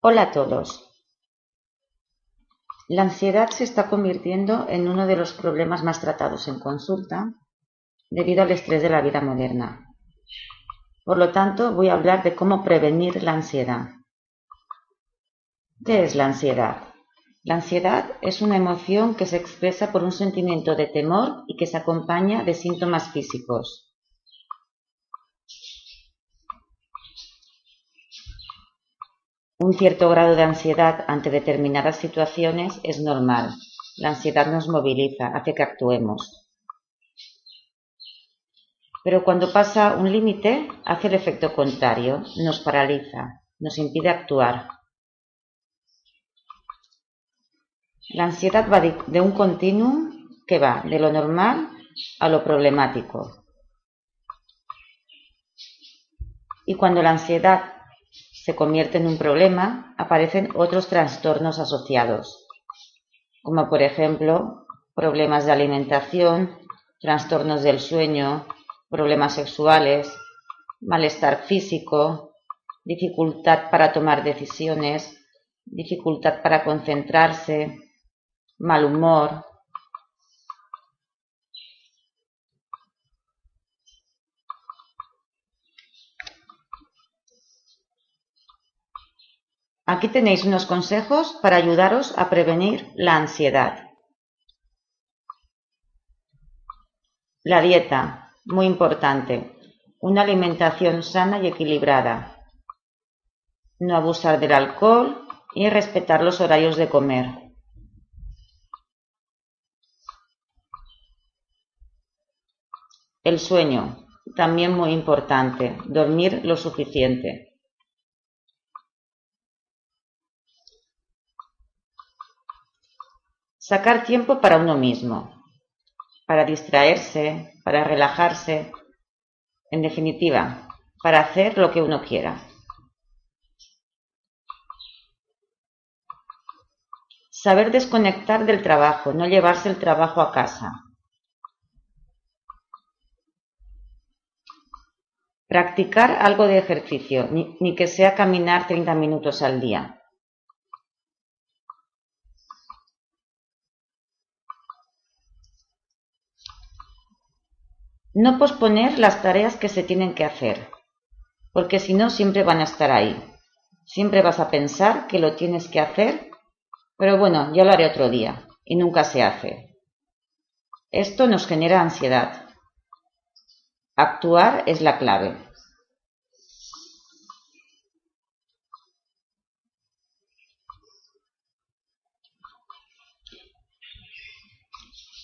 Hola a todos. La ansiedad se está convirtiendo en uno de los problemas más tratados en consulta debido al estrés de la vida moderna. Por lo tanto, voy a hablar de cómo prevenir la ansiedad. ¿Qué es la ansiedad? La ansiedad es una emoción que se expresa por un sentimiento de temor y que se acompaña de síntomas físicos. Un cierto grado de ansiedad ante determinadas situaciones es normal. La ansiedad nos moviliza, hace que actuemos. Pero cuando pasa un límite, hace el efecto contrario, nos paraliza, nos impide actuar. La ansiedad va de, un continuum que va de lo normal a lo problemático. Y cuando la ansiedad se convierte en un problema, aparecen otros trastornos asociados, como por ejemplo problemas de alimentación, trastornos del sueño, problemas sexuales, malestar físico, dificultad para tomar decisiones, dificultad para concentrarse, mal humor, Aquí tenéis unos consejos para ayudaros a prevenir la ansiedad. La dieta, muy importante. Una alimentación sana y equilibrada. No abusar del alcohol y respetar los horarios de comer. El sueño, también muy importante. Dormir lo suficiente. Sacar tiempo para uno mismo, para distraerse, para relajarse, en definitiva, para hacer lo que uno quiera. Saber desconectar del trabajo, no llevarse el trabajo a casa. Practicar algo de ejercicio, ni, que sea caminar 30 minutos al día. No posponer las tareas que se tienen que hacer, porque si no siempre van a estar ahí. Siempre vas a pensar que lo tienes que hacer, pero bueno, ya lo haré otro día, y nunca se hace. Esto nos genera ansiedad. Actuar es la clave.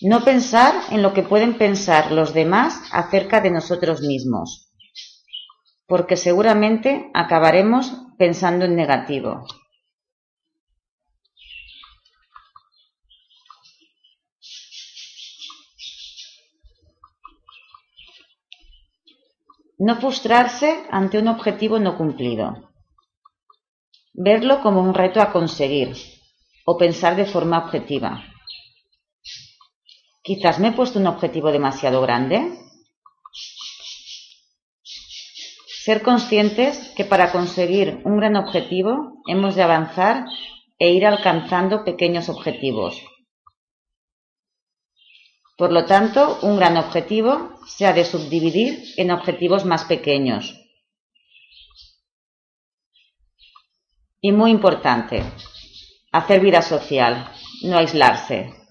No pensar en lo que pueden pensar los demás acerca de nosotros mismos, porque seguramente acabaremos pensando en negativo. No frustrarse ante un objetivo no cumplido. Verlo como un reto a conseguir o pensar de forma objetiva. Quizás me he puesto un objetivo demasiado grande. Ser conscientes que para conseguir un gran objetivo hemos de avanzar e ir alcanzando pequeños objetivos. Por lo tanto, un gran objetivo se ha de subdividir en objetivos más pequeños. Y muy importante, hacer vida social, no aislarse.